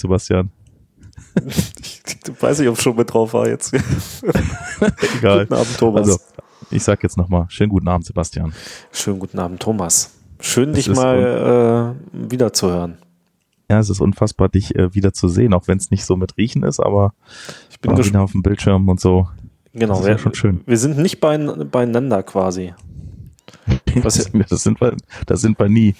Sebastian. ich weiß nicht, ob ich schon mit drauf war jetzt. Egal. Guten Abend, Thomas. Also, ich sag jetzt nochmal, schönen guten Abend, Sebastian. Schönen guten Abend, Thomas. Schön, dich mal äh, wiederzuhören. Ja, es ist unfassbar, dich äh, wieder zu sehen, auch wenn es nicht so mit Riechen ist, aber ich bin wieder auf dem Bildschirm und so. Genau, das ist ja schon schön. Wir sind nicht beieinander quasi. Was das, sind wir, das sind wir nie.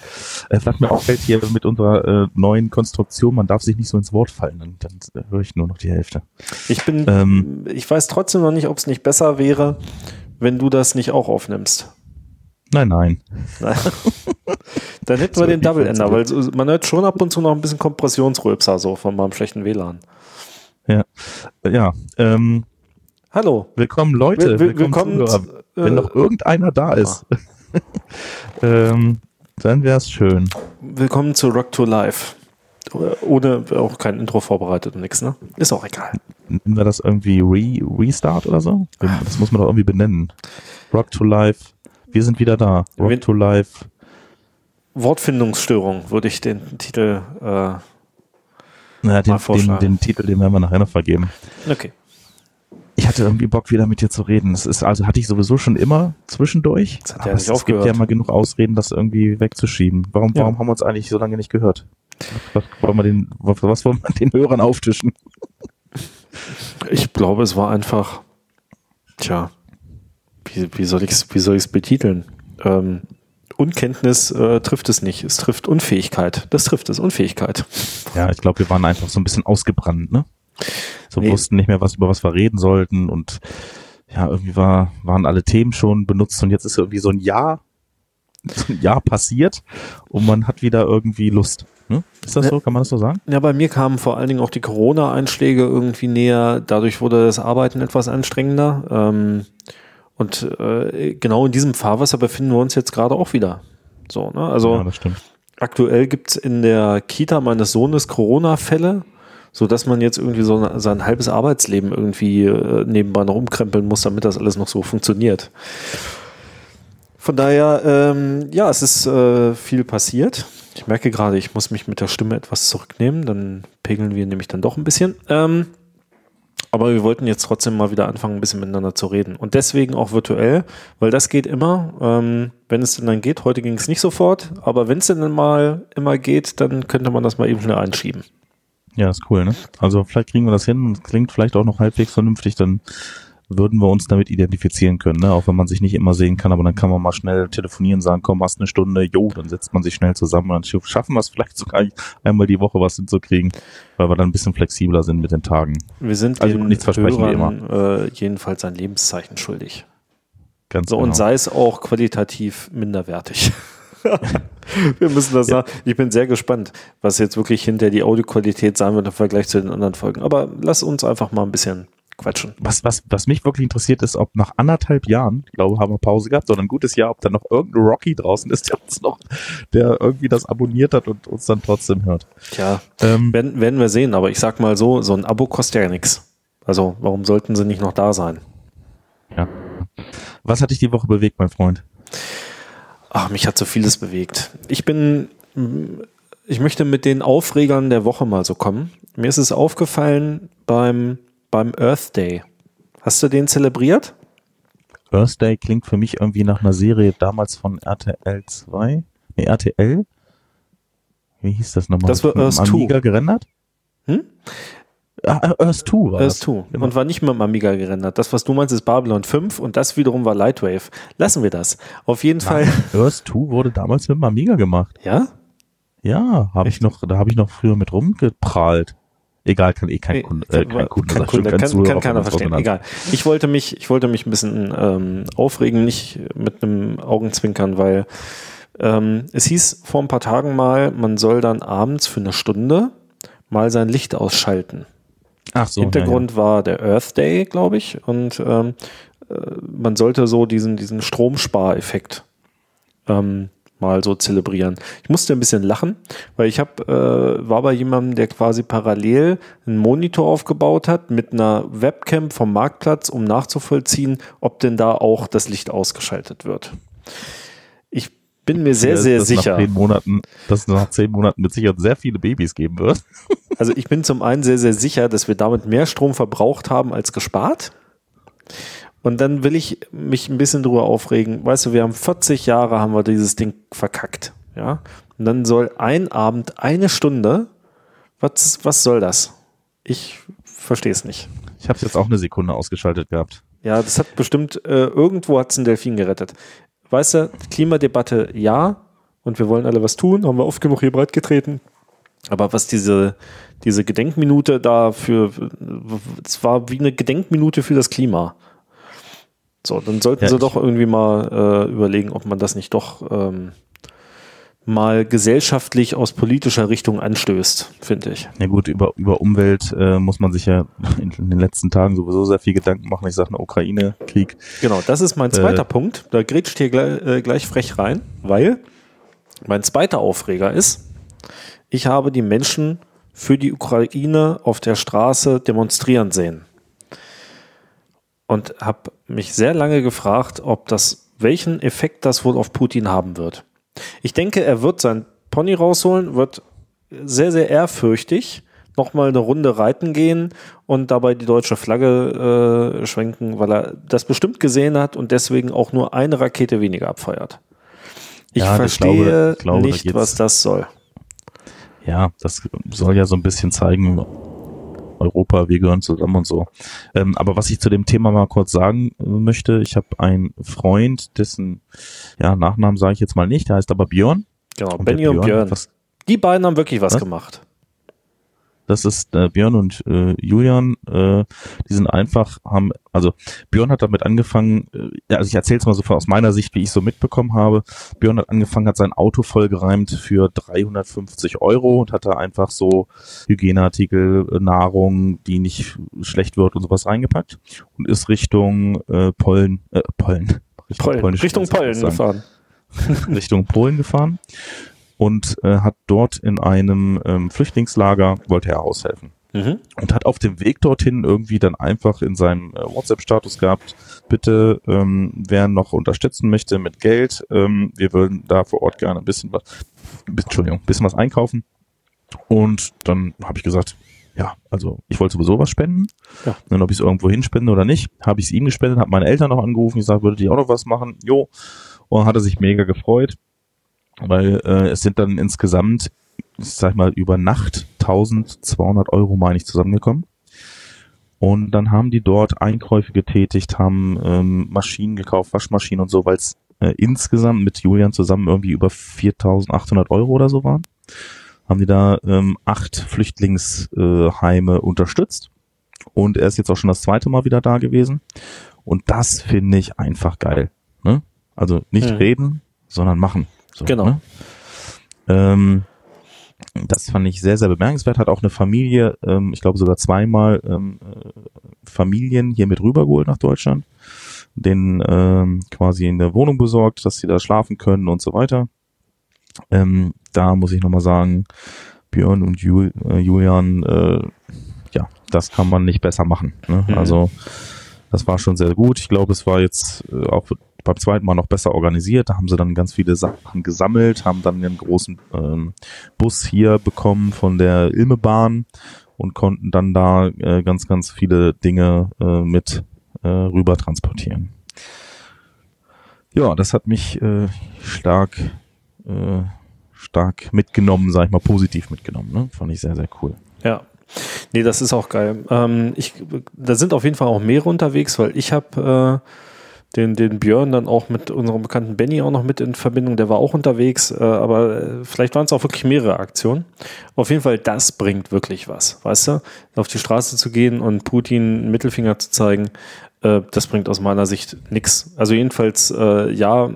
Äh, was mir auffällt hier mit unserer äh, neuen Konstruktion, man darf sich nicht so ins Wort fallen, dann, dann höre ich nur noch die Hälfte. Ich bin, ähm, ich weiß trotzdem noch nicht, ob es nicht besser wäre, wenn du das nicht auch aufnimmst. Nein, nein. dann hätten wir den Double Ender, weil man hört schon ab und zu noch ein bisschen Kompressionsrülpser so von meinem schlechten WLAN. Ja, ja. Ähm, Hallo. Willkommen Leute, Will, willkommen, willkommen Wenn noch irgendeiner da ist, ähm, dann wäre es schön. Willkommen zu Rock to Life. Ohne auch kein Intro vorbereitet und nichts, ne? Ist auch egal. Nennen wir das irgendwie Re Restart oder so? Das muss man doch irgendwie benennen. Rock to Life. Wir sind wieder da. Rock Wenn, to Life. Wortfindungsstörung würde ich den Titel äh, naja, den, den, den, Titel, den werden wir nachher noch vergeben. Okay. Ich hatte irgendwie Bock, wieder mit dir zu reden. Das ist, also hatte ich sowieso schon immer zwischendurch. Das hat ja nicht es gibt ja immer genug Ausreden, das irgendwie wegzuschieben. Warum, ja. warum haben wir uns eigentlich so lange nicht gehört? Was wollen wir den, was, was wollen wir den Hörern auftischen? Ich glaube, es war einfach, tja, wie, wie soll ich es wie soll ich's betiteln? Ähm, Unkenntnis äh, trifft es nicht. Es trifft Unfähigkeit. Das trifft es, Unfähigkeit. Ja, ich glaube, wir waren einfach so ein bisschen ausgebrannt, ne? So nee. wussten nicht mehr, was über was wir reden sollten und ja, irgendwie war, waren alle Themen schon benutzt und jetzt ist irgendwie so ein Jahr, so ein Jahr passiert und man hat wieder irgendwie Lust. Hm? Ist das so? Kann man das so sagen? Ja, bei mir kamen vor allen Dingen auch die Corona-Einschläge irgendwie näher. Dadurch wurde das Arbeiten etwas anstrengender. Ähm, und äh, genau in diesem Fahrwasser befinden wir uns jetzt gerade auch wieder. So, ne? Also ja, aktuell gibt es in der Kita meines Sohnes Corona-Fälle, sodass man jetzt irgendwie so sein halbes Arbeitsleben irgendwie äh, nebenbei noch umkrempeln muss, damit das alles noch so funktioniert. Von daher, ähm, ja, es ist äh, viel passiert. Ich merke gerade, ich muss mich mit der Stimme etwas zurücknehmen, dann pegeln wir nämlich dann doch ein bisschen. Ähm, aber wir wollten jetzt trotzdem mal wieder anfangen, ein bisschen miteinander zu reden. Und deswegen auch virtuell, weil das geht immer, ähm, wenn es denn dann geht. Heute ging es nicht sofort, aber wenn es denn mal immer geht, dann könnte man das mal eben schnell einschieben. Ja, ist cool, ne? Also vielleicht kriegen wir das hin und klingt vielleicht auch noch halbwegs vernünftig, dann würden wir uns damit identifizieren können, ne? auch wenn man sich nicht immer sehen kann, aber dann kann man mal schnell telefonieren, sagen, komm, hast eine Stunde, jo, dann setzt man sich schnell zusammen und dann schaffen wir es vielleicht sogar einmal die Woche was hinzukriegen, weil wir dann ein bisschen flexibler sind mit den Tagen. Wir sind also nichts versprechen wie immer. Äh, jedenfalls ein Lebenszeichen schuldig. Ganz so, genau. Und sei es auch qualitativ minderwertig. wir müssen das sagen. Ich bin sehr gespannt, was jetzt wirklich hinter die Audioqualität sein wird im Vergleich zu den anderen Folgen. Aber lass uns einfach mal ein bisschen quatschen. Was, was, was mich wirklich interessiert ist, ob nach anderthalb Jahren, ich glaube, haben wir Pause gehabt, sondern ein gutes Jahr, ob da noch irgendein Rocky draußen ist, der uns noch, der irgendwie das abonniert hat und uns dann trotzdem hört. Tja, ähm, werden, werden wir sehen, aber ich sag mal so, so ein Abo kostet ja nichts. Also, warum sollten sie nicht noch da sein? Ja. Was hat dich die Woche bewegt, mein Freund? Ach, mich hat so vieles bewegt. Ich bin, ich möchte mit den Aufregern der Woche mal so kommen. Mir ist es aufgefallen beim beim Earth Day. Hast du den zelebriert? Earth Day klingt für mich irgendwie nach einer Serie damals von RTL 2. Nee, RTL. Wie hieß das nochmal? Das war Earth 2. Amiga gerendert? Hm? Ah, Earth 2 war Earth 2. Genau. Und war nicht mit dem Amiga gerendert. Das, was du meinst, ist Babylon 5 und das wiederum war Lightwave. Lassen wir das. Auf jeden Nein, Fall. Earth 2 wurde damals mit dem Amiga gemacht. Ja? Ja, habe ich noch, da habe ich noch früher mit rumgeprahlt. Egal, kann eh kein Kunde, äh, kein Kunde, kein Kunde kann, kann keiner verstehen. Egal. Ich wollte mich, ich wollte mich ein bisschen ähm, aufregen, nicht mit einem Augenzwinkern, weil ähm, es hieß vor ein paar Tagen mal, man soll dann abends für eine Stunde mal sein Licht ausschalten. Ach so. Hintergrund ja, ja. war der Earth Day, glaube ich, und ähm, äh, man sollte so diesen diesen Stromspareffekt ähm, mal so zelebrieren. Ich musste ein bisschen lachen, weil ich habe äh, war bei jemandem, der quasi parallel einen Monitor aufgebaut hat mit einer Webcam vom Marktplatz, um nachzuvollziehen, ob denn da auch das Licht ausgeschaltet wird. Ich bin mir sehr, sehr dass sicher. Nach zehn Monaten, dass es nach zehn Monaten mit Sicherheit sehr viele Babys geben wird. Also ich bin zum einen sehr, sehr sicher, dass wir damit mehr Strom verbraucht haben als gespart. Und dann will ich mich ein bisschen drüber aufregen. Weißt du, wir haben 40 Jahre haben wir dieses Ding verkackt. Ja. Und dann soll ein Abend, eine Stunde, was, was soll das? Ich verstehe es nicht. Ich habe es jetzt auch eine Sekunde ausgeschaltet gehabt. Ja, das hat bestimmt, äh, irgendwo hat es einen Delfin gerettet. Weißt du, Klimadebatte ja, und wir wollen alle was tun, haben wir oft genug hier breit getreten. Aber was diese, diese Gedenkminute da für, es war wie eine Gedenkminute für das Klima. So, dann sollten Ja, sie doch irgendwie mal äh, überlegen, ob man das nicht doch ähm, mal gesellschaftlich aus politischer Richtung anstößt, finde ich. Ja gut, über, über Umwelt äh, muss man sich ja in, in den letzten Tagen sowieso sehr viel Gedanken machen. Ich sage, eine Ukraine-Krieg. Genau, das ist mein zweiter Punkt. Da grätscht hier gleich, äh, gleich frech rein, weil mein zweiter Aufreger ist, ich habe die Menschen für die Ukraine auf der Straße demonstrieren sehen. Und habe mich sehr lange gefragt, ob das, welchen Effekt das wohl auf Putin haben wird. Ich denke, er wird sein Pony rausholen, wird sehr, sehr ehrfürchtig nochmal eine Runde reiten gehen und dabei die deutsche Flagge äh, schwenken, weil er das bestimmt gesehen hat und deswegen auch nur eine Rakete weniger abfeuert. Ich Ja, ich verstehe glaube- ich glaube, da nicht, geht's- was das soll. Ja, das soll ja so ein bisschen zeigen, Europa, wir gehören zusammen und so. Ähm, aber was ich zu dem Thema mal kurz sagen äh, möchte, ich habe einen Freund, dessen ja, Nachnamen sage ich jetzt mal nicht, der heißt aber Björn. Genau, Und Benny und Björn. Was, Die beiden haben wirklich was Was? gemacht. Das ist äh, Björn und äh, Julian. Äh, die sind einfach, haben, also Björn hat damit angefangen, äh, also ich erzähle es mal so von aus meiner Sicht, wie ich so mitbekommen habe. Björn hat angefangen, hat sein Auto vollgereimt für 350 Euro und hat da einfach so Hygieneartikel, äh, Nahrung, die nicht schlecht wird und sowas reingepackt und ist Richtung äh, Pollen, äh, Pollen. Richtung Pollen, Richtung Pollen gefahren. Richtung Polen gefahren und äh, hat dort in einem ähm, Flüchtlingslager, wollte er aushelfen Mhm. und hat auf dem Weg dorthin irgendwie dann einfach in seinem äh, WhatsApp-Status gehabt, bitte, ähm, wer noch unterstützen möchte mit Geld, ähm, wir würden da vor Ort gerne ein bisschen was, Entschuldigung, ein bisschen was einkaufen. Und dann habe ich gesagt, ja, also ich wollte sowieso was spenden. Ja. Und ob ich es irgendwo hinspende oder nicht, habe ich es ihm gespendet, habe meine Eltern noch angerufen, ich sage, würdet ihr auch noch was machen? Jo. Und hat er sich mega gefreut, weil äh, es sind dann insgesamt, ich sag mal, über Nacht 1200 Euro, meine ich, zusammengekommen. Und dann haben die dort Einkäufe getätigt, haben ähm, Maschinen gekauft, Waschmaschinen und so, weil es äh, insgesamt mit Julian zusammen irgendwie über 4800 Euro oder so waren. Haben die da ähm, acht Flüchtlingsheime äh, unterstützt. Und er ist jetzt auch schon das zweite Mal wieder da gewesen. Und das finde ich einfach geil. Ne? Also nicht Mhm. reden, sondern machen. So, Genau. Ne? Ähm, das fand ich sehr, sehr bemerkenswert. Hat auch eine Familie, ähm, ich glaube sogar zweimal ähm, äh, Familien hier mit rübergeholt nach Deutschland, denen ähm, quasi in der Wohnung besorgt, dass sie da schlafen können und so weiter. Ähm, da muss ich nochmal sagen, Björn und Jul, äh, Julian, äh, ja, das kann man nicht besser machen. Ne? Mhm. Also das war schon sehr gut. Ich glaube, es war jetzt äh, auch beim zweiten Mal noch besser organisiert. Da haben sie dann ganz viele Sachen gesammelt, haben dann einen großen ähm, Bus hier bekommen von der Ilmebahn und konnten dann da äh, ganz, ganz viele Dinge äh, mit äh, rüber transportieren. Ja, das hat mich äh, stark, äh, stark mitgenommen, sag ich mal, positiv mitgenommen. Ne? Fand ich sehr, sehr cool. Ja. Nee, das ist auch geil. Ähm, ich, da sind auf jeden Fall auch mehrere unterwegs, weil ich habe äh, den, den Björn dann auch mit unserem bekannten Benny auch noch mit in Verbindung. Der war auch unterwegs, äh, aber äh, vielleicht waren es auch wirklich mehrere Aktionen. Auf jeden Fall, das bringt wirklich was, weißt du? Auf die Straße zu gehen und Putin einen Mittelfinger zu zeigen, äh, das bringt aus meiner Sicht nichts. Also jedenfalls, äh, ja,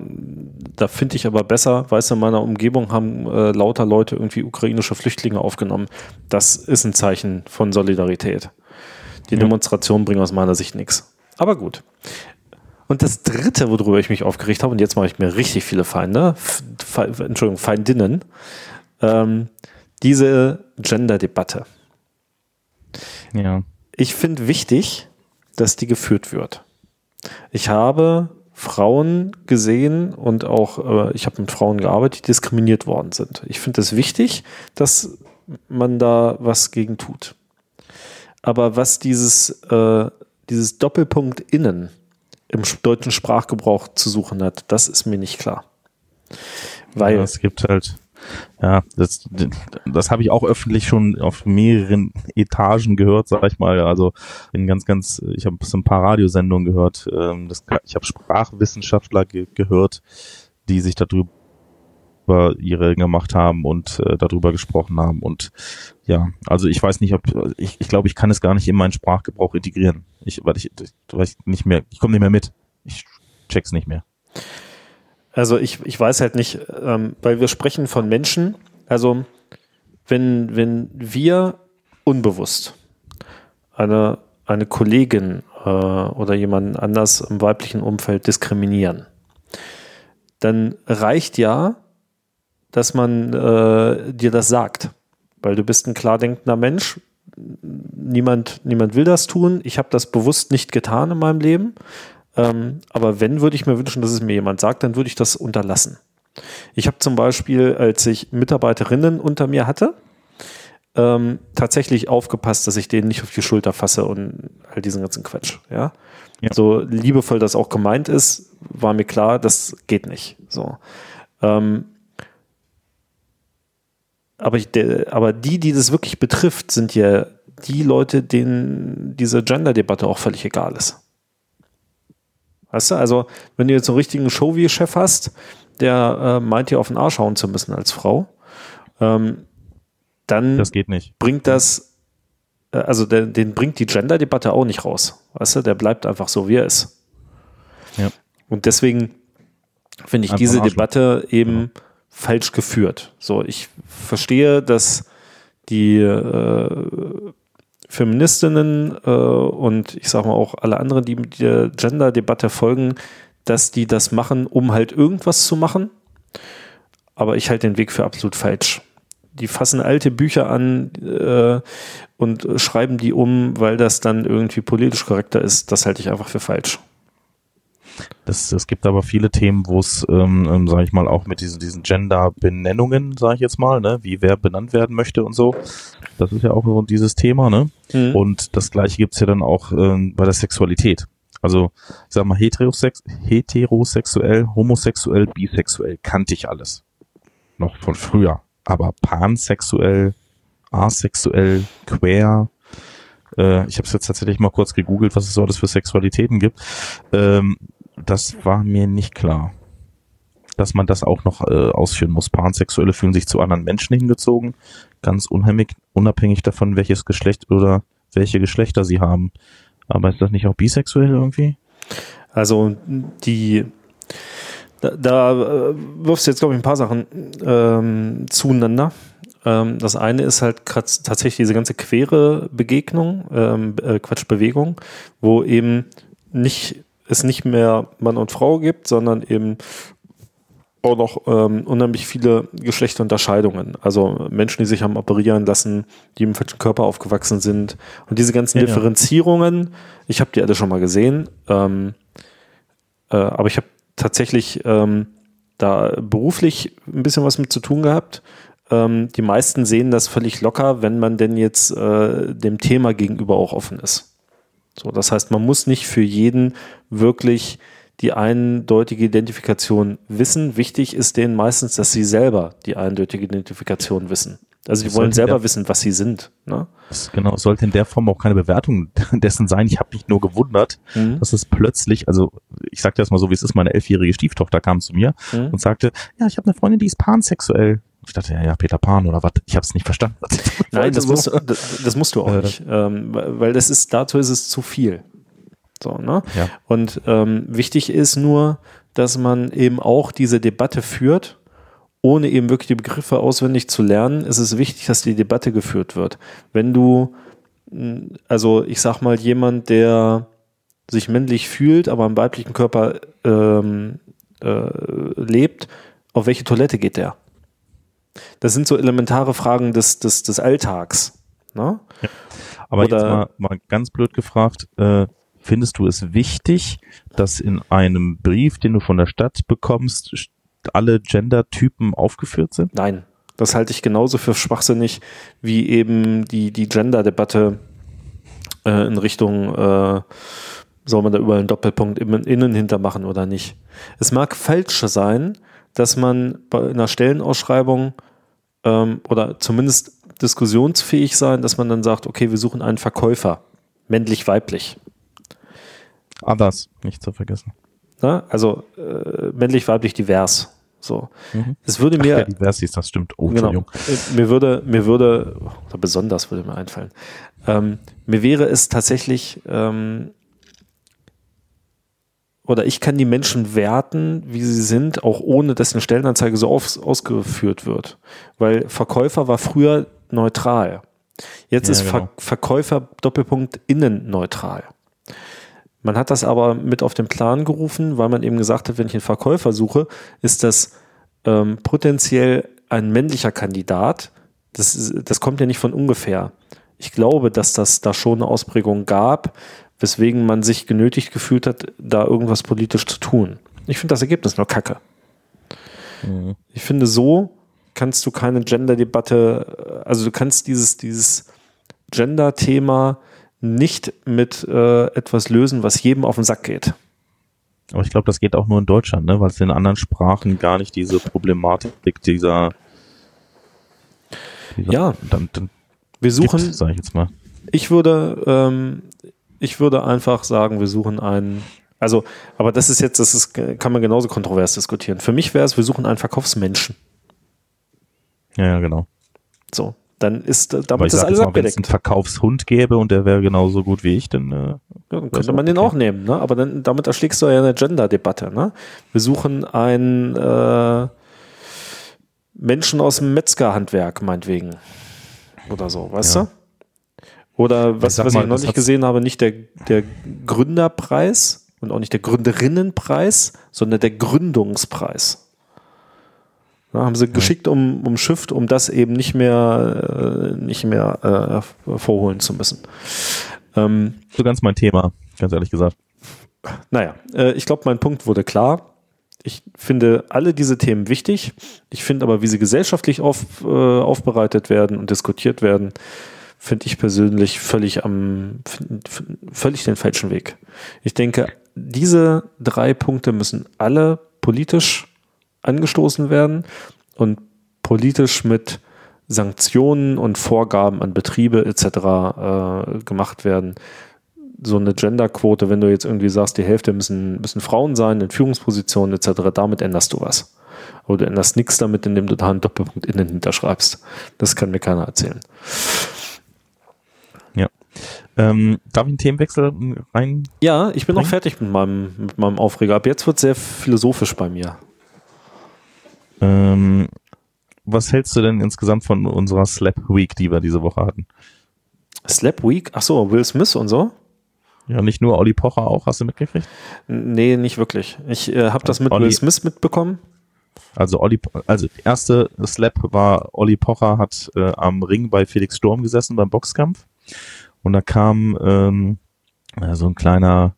da finde ich aber besser, weißt du, in meiner Umgebung haben äh, lauter Leute irgendwie ukrainische Flüchtlinge aufgenommen. Das ist ein Zeichen von Solidarität. Die Ja. Demonstrationen bringen aus meiner Sicht nichts. Aber gut. Und das dritte, worüber ich mich aufgeregt habe, und jetzt mache ich mir richtig viele Feinde, Fe Entschuldigung, Feindinnen, ähm, diese Gender-Debatte. Ja. Ich finde wichtig, dass die geführt wird. Ich habe Frauen gesehen und auch, äh, ich habe mit Frauen gearbeitet, die diskriminiert worden sind. Ich finde es wichtig, dass man da was gegen tut. Aber was dieses, äh, dieses Doppelpunkt innen im deutschen Sprachgebrauch zu suchen hat, das ist mir nicht klar. Weil ja, es gibt halt, ja, das, das habe ich auch öffentlich schon auf mehreren Etagen gehört, sag ich mal. Also in ganz, ganz, ich habe ein paar Radiosendungen gehört. Ähm, das, ich habe Sprachwissenschaftler ge gehört, die sich darüber ihre gemacht haben und äh, darüber gesprochen haben. Und ja, also ich weiß nicht, ob ich, ich glaube, ich kann es gar nicht in meinen Sprachgebrauch integrieren. Ich, weil ich, weil ich nicht mehr, ich komme nicht mehr mit. Ich check's nicht mehr. Also ich, ich weiß halt nicht, ähm, weil wir sprechen von Menschen. Also wenn, wenn wir unbewusst eine, eine Kollegin äh, oder jemanden anders im weiblichen Umfeld diskriminieren, dann reicht ja, dass man äh, dir das sagt. Weil du bist ein klar denkender Mensch. Niemand, niemand will das tun. Ich habe das bewusst nicht getan in meinem Leben. Ähm, aber wenn, würde ich mir wünschen, dass es mir jemand sagt, dann würde ich das unterlassen. Ich habe zum Beispiel, als ich Mitarbeiterinnen unter mir hatte, ähm, tatsächlich aufgepasst, dass ich denen nicht auf die Schulter fasse und all diesen ganzen Quatsch. Ja? ja. So liebevoll das auch gemeint ist, war mir klar, das geht nicht. So. Ähm, aber, ich, der, aber die, die das wirklich betrifft, sind ja die Leute, denen diese Gender-Debatte auch völlig egal ist. Weißt du, also wenn du jetzt so einen richtigen Show-Chef hast, der äh, meint dir auf den Arsch hauen zu müssen als Frau, ähm, dann das geht nicht. bringt das, äh, also den, den bringt die Gender-Debatte auch nicht raus. Weißt du, der bleibt einfach so, wie er ist. Ja. Und deswegen finde ich einfach diese Debatte eben genau falsch geführt. So, ich verstehe, dass die äh, Feministinnen äh, und ich sage mal auch alle anderen, die der Gender-Debatte folgen, dass die das machen, um halt irgendwas zu machen. Aber ich halte den Weg für absolut falsch. Die fassen alte Bücher an äh, und schreiben die um, weil das dann irgendwie politisch korrekter ist. Das halte ich einfach für falsch. Das, es gibt aber viele Themen, wo es, ähm, ähm, sage ich mal, auch mit diesen, diesen Gender-Benennungen, sage ich jetzt mal, ne, wie wer benannt werden möchte und so. Das ist ja auch so dieses Thema, ne? Mhm. Und das gleiche gibt's ja dann auch ähm, bei der Sexualität. Also, ich sag mal, heterosex heterosexuell, homosexuell, bisexuell kannte ich alles. Noch von früher. Aber pansexuell, asexuell, queer, äh, ich habe es jetzt tatsächlich mal kurz gegoogelt, was es so alles für Sexualitäten gibt. Ähm, das war mir nicht klar. Dass man das auch noch äh, ausführen muss. Pansexuelle fühlen sich zu anderen Menschen hingezogen, ganz unheimlich, unabhängig davon, welches Geschlecht oder welche Geschlechter sie haben. Aber ist das nicht auch bisexuell irgendwie? Also die da, da äh, wirfst du jetzt, glaube ich, ein paar Sachen ähm, zueinander. Ähm, das eine ist halt tatsächlich diese ganze quere Begegnung, ähm, äh, Quatsch, Bewegung, wo eben nicht es nicht mehr Mann und Frau gibt, sondern eben auch noch ähm, unheimlich viele Geschlechterunterscheidungen. Also Menschen, die sich haben operieren lassen, die im falschen Körper aufgewachsen sind. Und diese ganzen ja, Differenzierungen, ich habe die alle schon mal gesehen, ähm, äh, aber ich habe tatsächlich ähm, da beruflich ein bisschen was mit zu tun gehabt. Ähm, die meisten sehen das völlig locker, wenn man denn jetzt äh, dem Thema gegenüber auch offen ist. So, das heißt, man muss nicht für jeden wirklich die eindeutige Identifikation wissen. Wichtig ist denen meistens, dass sie selber die eindeutige Identifikation wissen. Also die wollen selber wissen, was sie sind. Ne? Genau, sollte in der Form auch keine Bewertung dessen sein. Ich habe mich nur gewundert, mhm. dass es plötzlich, also ich sagte das mal so, wie es ist, meine elfjährige Stieftochter kam zu mir mhm. und sagte, ja, ich habe eine Freundin, die ist pansexuell. Ich dachte, ja, ja, Peter Pan oder was? Ich habe es nicht verstanden. Nein, das, musst, das, das, musst du auch äh, nicht, ähm, weil das ist, dazu ist es zu viel. So, ne? Ja. Und ähm, wichtig ist nur, dass man eben auch diese Debatte führt, ohne eben wirklich die Begriffe auswendig zu lernen, ist es wichtig, dass die Debatte geführt wird. Wenn du, also ich sag mal, jemand, der sich männlich fühlt, aber im weiblichen Körper ähm, äh, lebt, auf welche Toilette geht der? Das sind so elementare Fragen des, des, des Alltags. Ne? Ja. Aber Oder, jetzt mal, mal ganz blöd gefragt, äh, findest du es wichtig, dass in einem Brief, den du von der Stadt bekommst, alle Gender-Typen aufgeführt sind? Nein, das halte ich genauso für schwachsinnig wie eben die, die Gender-Debatte äh, in Richtung, äh, soll man da überall einen Doppelpunkt innen hintermachen oder nicht. Es mag falsch sein, dass man bei einer Stellenausschreibung ähm, oder zumindest diskussionsfähig sein, dass man dann sagt, okay, wir suchen einen Verkäufer, männlich-weiblich. Others, nicht zu vergessen. Na, also äh, männlich-weiblich divers. So. Mhm. Es würde mir. Ach, ja, divers ist das stimmt. Oh, genau, mir würde, mir würde, oder besonders würde mir einfallen. Ähm, mir wäre es tatsächlich ähm, oder ich kann die Menschen werten, wie sie sind, auch ohne dass eine Stellenanzeige so aus, ausgeführt wird. Weil Verkäufer war früher neutral. Jetzt ja, ist genau. Ver Verkäufer Doppelpunkt innen neutral. Man hat das aber mit auf den Plan gerufen, weil man eben gesagt hat, wenn ich einen Verkäufer suche, ist das ähm, potenziell ein männlicher Kandidat. Das, das kommt ja nicht von ungefähr. Ich glaube, dass das da schon eine Ausprägung gab, weswegen man sich genötigt gefühlt hat, da irgendwas politisch zu tun. Ich finde das Ergebnis nur kacke. Mhm. Ich finde, so kannst du keine Gender-Debatte, also du kannst dieses, dieses Gender-Thema nicht mit äh, etwas lösen, was jedem auf den Sack geht. Aber ich glaube, das geht auch nur in Deutschland, ne? weil es in anderen Sprachen gar nicht diese Problematik dieser, dieser ja, dann, dann wir suchen, sage ich jetzt mal. Ich würde, ähm, ich würde einfach sagen, wir suchen einen, also, aber das ist jetzt, das ist, kann man genauso kontrovers diskutieren. Für mich wäre es, wir suchen einen Verkaufsmenschen. Ja, ja, genau. So, dann ist damit das alles mal, abgedeckt. Wenn es einen Verkaufshund gäbe und der wäre genauso gut wie ich, dann, äh, ja, dann könnte man okay. den auch nehmen, ne? Aber dann, damit erschlägst du ja eine Gender-Debatte, ne? Wir suchen einen äh, Menschen aus dem Metzgerhandwerk, meinetwegen. Oder so, weißt ja. du? Oder was, ich was mal, ich noch nicht gesehen habe, nicht der, der Gründerpreis und auch nicht der Gründerinnenpreis, sondern der Gründungspreis. Da haben sie geschickt um, umschifft, um das eben nicht mehr, äh, nicht mehr äh, vorholen zu müssen. Ähm, so ganz mein Thema, ganz ehrlich gesagt. Naja, äh, ich glaube, mein Punkt wurde klar. Ich finde alle diese Themen wichtig. Ich finde aber, wie sie gesellschaftlich auf, äh, aufbereitet werden und diskutiert werden, finde ich persönlich völlig am, völlig den falschen Weg. Ich denke, diese drei Punkte müssen alle politisch angestoßen werden und politisch mit Sanktionen und Vorgaben an Betriebe etc. Äh, gemacht werden. So eine Genderquote, wenn du jetzt irgendwie sagst, die Hälfte müssen, müssen Frauen sein in Führungspositionen etc., damit änderst du was. Aber du änderst nichts damit, indem du da einen Doppelpunkt innen hinterschreibst. Das kann mir keiner erzählen. Ähm, darf ich einen Themenwechsel rein? Ja, ich bin auch fertig mit meinem, mit meinem Aufreger. Ab jetzt wird es sehr philosophisch bei mir. Ähm, was hältst du denn insgesamt von unserer Slap Week, die wir diese Woche hatten? Slap Week? Ach so, Will Smith und so? Ja, nicht nur Olli Pocher auch, hast du mitgekriegt? Nee, nicht wirklich. Ich äh, habe das mit Olli, Will Smith mitbekommen. Also Olli, also erste Slap war Olli Pocher hat äh, am Ring bei Felix Sturm gesessen beim Boxkampf und da kam ähm, so ein kleiner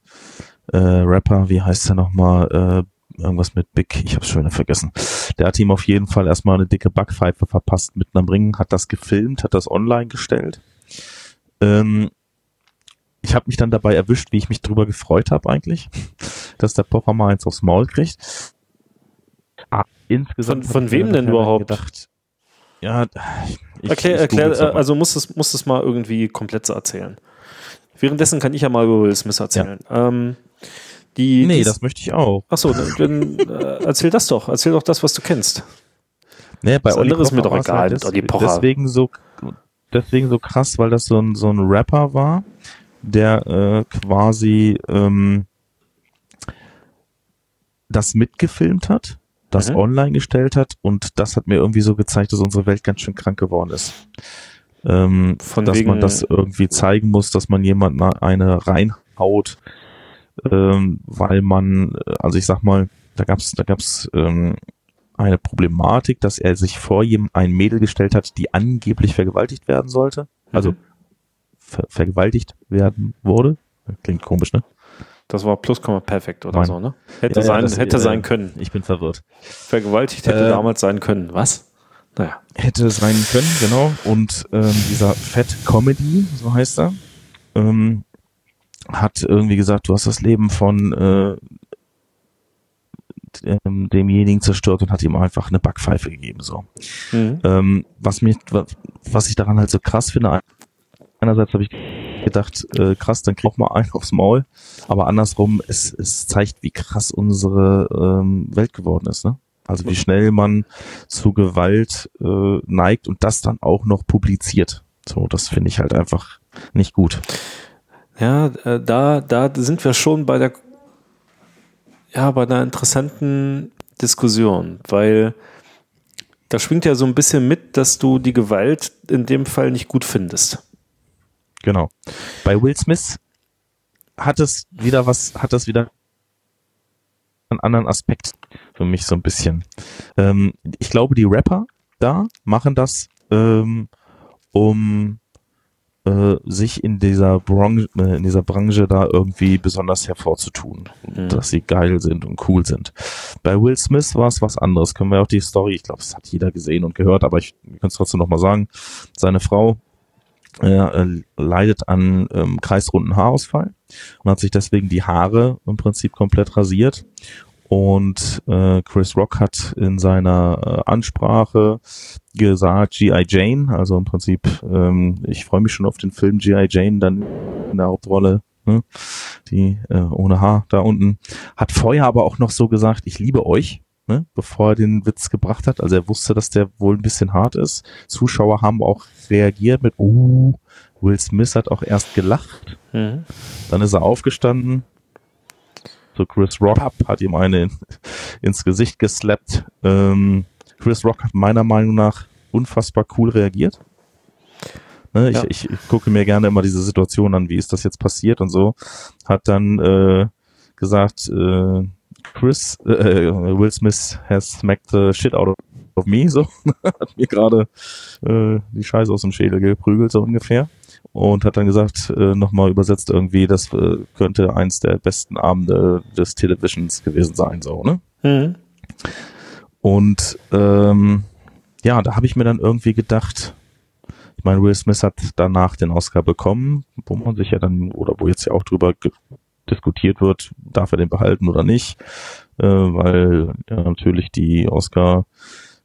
äh, Rapper, wie heißt der nochmal, äh, irgendwas mit Big, ich hab's schon wieder vergessen. Der hat ihm auf jeden Fall erstmal eine dicke Backpfeife verpasst mitten am Ring, hat das gefilmt, hat das online gestellt. Ähm, ich habe mich dann dabei erwischt, wie ich mich drüber gefreut habe eigentlich, dass der Pocher mal eins aufs Maul kriegt. Ah, insgesamt von, von wem denn überhaupt? Gedacht, ja, ich, erklär, ich erklär, äh, also musst es, musst es mal irgendwie komplett erzählen. Währenddessen kann ich ja mal über Will Smith erzählen. Ja. Ähm, die, nee, das möchte ich auch. Achso, dann äh, erzähl das doch. Erzähl doch das, was du kennst. Nee, bei das andere ist mir doch egal halt des, Deswegen so, deswegen so krass, weil das so ein, so ein Rapper war, der äh, quasi ähm, das mitgefilmt hat das mhm. online gestellt hat und das hat mir irgendwie so gezeigt, dass unsere Welt ganz schön krank geworden ist. Ähm, Von dass man das irgendwie zeigen muss, dass man jemanden eine reinhaut, ähm, weil man, also ich sag mal, da gab's, da gab's ähm, eine Problematik, dass er sich vor jedem ein Mädel gestellt hat, die angeblich vergewaltigt werden sollte. Also mhm. ver vergewaltigt werden wurde. Klingt komisch, ne? Das war Pluskomma-Perfekt oder Nein. so, ne? Hätte, Ja, ja, sein, das- hätte äh, sein können. Ich bin verwirrt. Vergewaltigt hätte äh, damals sein können. Was? Naja. Hätte sein können, genau. Und ähm, dieser Fat Comedy, so heißt er, ähm, hat irgendwie gesagt, du hast das Leben von äh, dem- demjenigen zerstört und hat ihm einfach eine Backpfeife gegeben. So. Mhm. Ähm, was mich, wa- was ich daran halt so krass finde, einerseits habe ich gedacht, äh, krass, dann krieg ich mal einen aufs Maul, aber andersrum, es, es zeigt, wie krass unsere ähm, Welt geworden ist, ne? Also wie schnell man zu Gewalt äh, neigt und das dann auch noch publiziert. So, das finde ich halt einfach nicht gut. Ja, äh, da, da sind wir schon bei der, ja, bei einer interessanten Diskussion, weil da schwingt ja so ein bisschen mit, dass du die Gewalt in dem Fall nicht gut findest. Genau. Bei Will Smith hat es wieder was, hat das wieder einen anderen Aspekt für mich so ein bisschen. Ähm, ich glaube, die Rapper da machen das, ähm, um äh, sich in dieser Branche, äh, in dieser Branche da irgendwie besonders hervorzutun, Mhm. dass sie geil sind und cool sind. Bei Will Smith war es was anderes. Können wir auch die Story, ich glaube, das hat jeder gesehen und gehört, aber ich kann es trotzdem noch mal sagen. Seine Frau er äh, leidet an ähm, kreisrunden Haarausfall und hat sich deswegen die Haare im Prinzip komplett rasiert. Und äh, Chris Rock hat in seiner äh, Ansprache gesagt, G.I. Jane, also im Prinzip, ähm, ich freue mich schon auf den Film G.I. Jane, dann in der Hauptrolle, ne? die äh, ohne Haar da unten, hat vorher aber auch noch so gesagt, ich liebe euch, ne? bevor er den Witz gebracht hat. Also er wusste, dass der wohl ein bisschen hart ist. Zuschauer haben auch reagiert mit, oh, Will Smith hat auch erst gelacht. Mhm. Dann ist er aufgestanden. So Chris Rock hat ihm eine in, ins Gesicht geslappt. Ähm, Chris Rock hat meiner Meinung nach unfassbar cool reagiert. Ne, ich, Ja. ich, ich gucke mir gerne immer diese Situation an, wie ist das jetzt passiert und so. Hat dann äh, gesagt, äh, Chris, äh, Will Smith has smacked the shit out of, of me, so. hat mir gerade äh, die Scheiße aus dem Schädel geprügelt, so ungefähr und hat dann gesagt, äh, nochmal übersetzt irgendwie, das äh, könnte eins der besten Abende des Televisions gewesen sein, so, ne? Mhm. Und ähm, ja, da habe ich mir dann irgendwie gedacht, ich meine, Will Smith hat danach den Oscar bekommen, wo man sich ja dann, oder wo jetzt ja auch drüber diskutiert wird, darf er den behalten oder nicht, äh, weil ja, natürlich die Oscar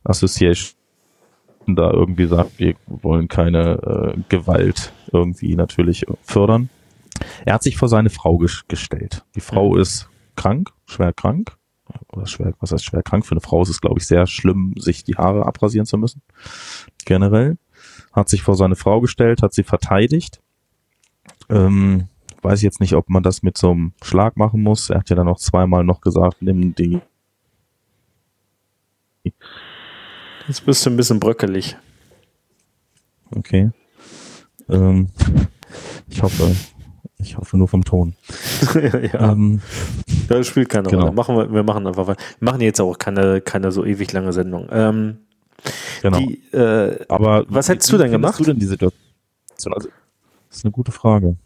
Association da irgendwie sagt, wir wollen keine äh, Gewalt irgendwie natürlich fördern. Er hat sich vor seine Frau ges gestellt. Die Frau ist krank, schwer krank. Oder schwer, was heißt schwer krank? Für eine Frau ist es, glaube ich, sehr schlimm, sich die Haare abrasieren zu müssen. Generell. Hat sich vor seine Frau gestellt, hat sie verteidigt. Ähm, weiß jetzt nicht, ob man das mit so einem Schlag machen muss. Er hat ja dann noch zweimal noch gesagt, nimm die Jetzt bist du ein bisschen bröckelig. Okay. Ähm, ich hoffe, ich hoffe nur vom Ton. ja, Ähm, das spielt keine genau. Rolle. Machen wir, wir machen einfach weiter. Wir machen jetzt auch keine, keine so ewig lange Sendung. Ähm, genau. die, äh, Aber Was hättest du denn gemacht? du denn die Situation? Also, das ist eine gute Frage.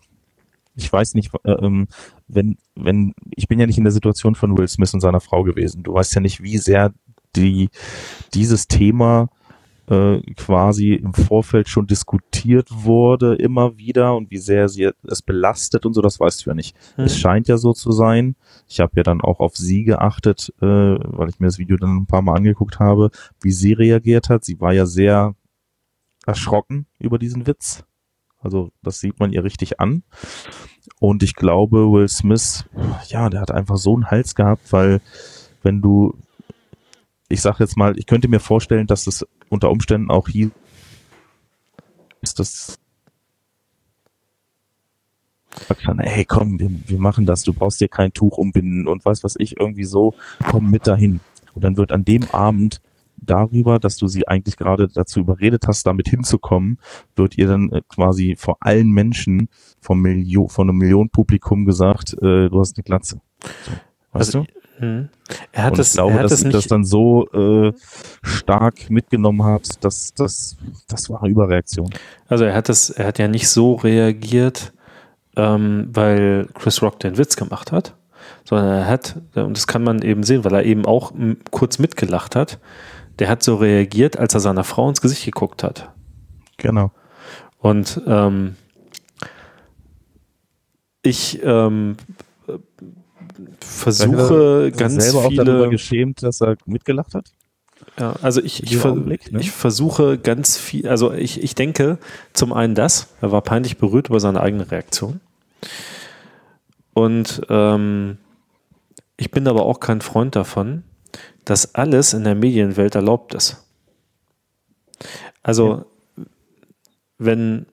Ich weiß nicht, äh, ähm, wenn, wenn, ich bin ja nicht in der Situation von Will Smith und seiner Frau gewesen. Du weißt ja nicht, wie sehr die, dieses Thema äh, quasi im Vorfeld schon diskutiert wurde, immer wieder und wie sehr sie es belastet und so, das weißt du ja nicht. hm, Es scheint ja so zu sein. Ich habe ja dann auch auf sie geachtet, äh, weil ich mir das Video dann ein paar Mal angeguckt habe, wie sie reagiert hat. Sie war ja sehr erschrocken über diesen Witz. Also das sieht man ihr richtig an. Und ich glaube, Will Smith, ja, der hat einfach so einen Hals gehabt, weil wenn du, ich sag jetzt mal, ich könnte mir vorstellen, dass es unter Umständen auch hier ist, dass sagt dann, hey, komm, wir, wir machen das, du brauchst dir kein Tuch umbinden und weiß was ich, irgendwie so, komm mit dahin. Und dann wird an dem Abend darüber, dass du sie eigentlich gerade dazu überredet hast, damit hinzukommen, wird ihr dann äh, quasi vor allen Menschen vom Million, von einem Millionenpublikum gesagt, äh, du hast eine Glatze. So, weißt Also, du? Hm. Er hat Und es, ich glaube, er hat dass das nicht, dann so äh, stark mitgenommen hat, dass das, das war eine Überreaktion. also er hat es, er hat ja nicht so reagiert, ähm, weil Chris Rock den Witz gemacht hat, sondern er hat, und das kann man eben sehen, weil er eben auch kurz mitgelacht hat, der hat so reagiert, als er seiner Frau ins Gesicht geguckt hat. Genau. Und ähm, ich ähm, versuche er ganz selber auch darüber viele. geschämt, dass er mitgelacht hat. Ja, also ich, ich, ver Augenblick, ne? ich versuche ganz viel, also ich, ich denke zum einen das, er war peinlich berührt über seine eigene Reaktion. Und ähm, ich bin aber auch kein Freund davon, dass alles in der Medienwelt erlaubt ist. Also, wenn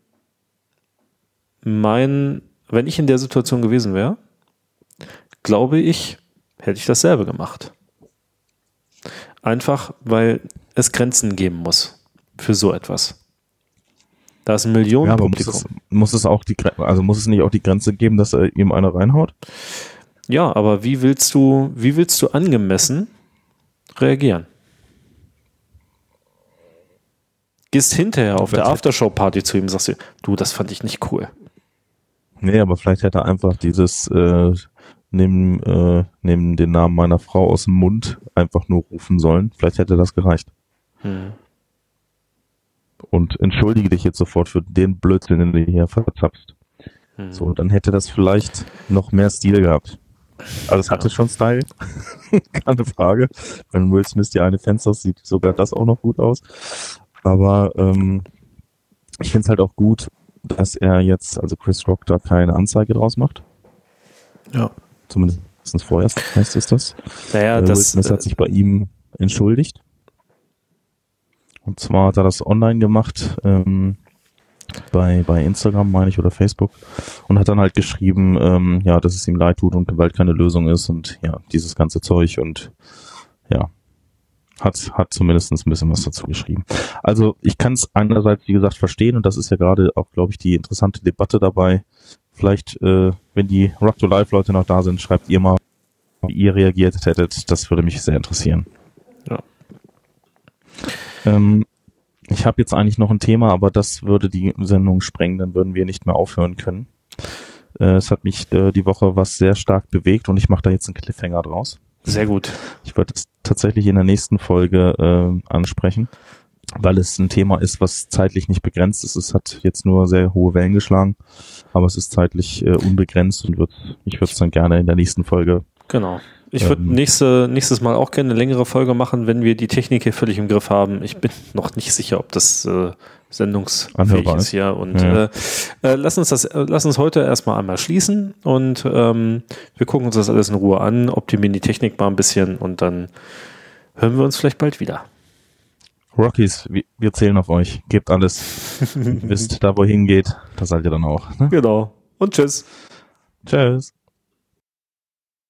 mein, wenn ich in der Situation gewesen wäre, glaube ich, hätte ich dasselbe gemacht. Einfach, weil es Grenzen geben muss für so etwas. Da ist ein Ja, aber muss Millionenpublikum. es, muss es auch die also muss es nicht auch die Grenze geben, dass er ihm eine reinhaut? Ja, aber wie willst du, wie willst du angemessen reagieren? Gehst hinterher auf der Aftershow-Party zu ihm und sagst dir, du, das fand ich nicht cool. Nee, aber vielleicht hätte er einfach dieses äh, nimm, äh, nimm den Namen meiner Frau aus dem Mund einfach nur rufen sollen. Vielleicht hätte das gereicht. Hm. Und entschuldige dich jetzt sofort für den Blödsinn, den du hier verzapfst. Hm. So, dann hätte das vielleicht noch mehr Stil gehabt. Also es hatte schon Style, keine Frage. Wenn Will Smith die eine Fenster sieht sogar das auch noch gut aus. Aber ähm, ich finde es halt auch gut, dass er jetzt, also Chris Rock da keine Anzeige draus macht. Ja. Zumindest vorerst heißt es das. Naja, Äh, das, Smith hat sich bei ihm entschuldigt. Und zwar hat er das online gemacht, ähm, bei, bei Instagram, meine ich, oder Facebook, und hat dann halt geschrieben, ähm, ja, dass es ihm leid tut und Gewalt keine Lösung ist und ja, dieses ganze Zeug und ja, hat, hat zumindest ein bisschen was dazu geschrieben. Also ich kann es einerseits, wie gesagt, verstehen und das ist ja gerade auch, glaube ich, die interessante Debatte dabei. Vielleicht, äh, wenn die Rock to Life Leute noch da sind, schreibt ihr mal, wie ihr reagiert hättet. Das würde mich sehr interessieren. Ja. Ähm, ich habe jetzt eigentlich noch ein Thema, aber das würde die Sendung sprengen, dann würden wir nicht mehr aufhören können. Äh, es hat mich äh, die Woche was sehr stark bewegt und ich mache da jetzt einen Cliffhanger draus. sehr gut. Ich werde es tatsächlich in der nächsten Folge äh, ansprechen, weil es ein Thema ist, was zeitlich nicht begrenzt ist. Es hat jetzt nur sehr hohe Wellen geschlagen, aber es ist zeitlich äh, unbegrenzt und wird, ich würde es dann gerne in der nächsten Folge. Genau. Ich würde Ähm. nächste, nächstes Mal auch gerne eine längere Folge machen, wenn wir die Technik hier völlig im Griff haben. Ich bin noch nicht sicher, ob das äh, sendungsfähig ist. hier. Und Ja. äh, äh, lass uns das, äh, lass uns heute erstmal einmal schließen und ähm, wir gucken uns das alles in Ruhe an, optimieren die Technik mal ein bisschen und dann hören wir uns vielleicht bald wieder. Rockies, wir, zählen auf euch. Gebt alles. Wisst, da wohin geht, da seid ihr dann auch. Ne? Genau. Und tschüss. Tschüss.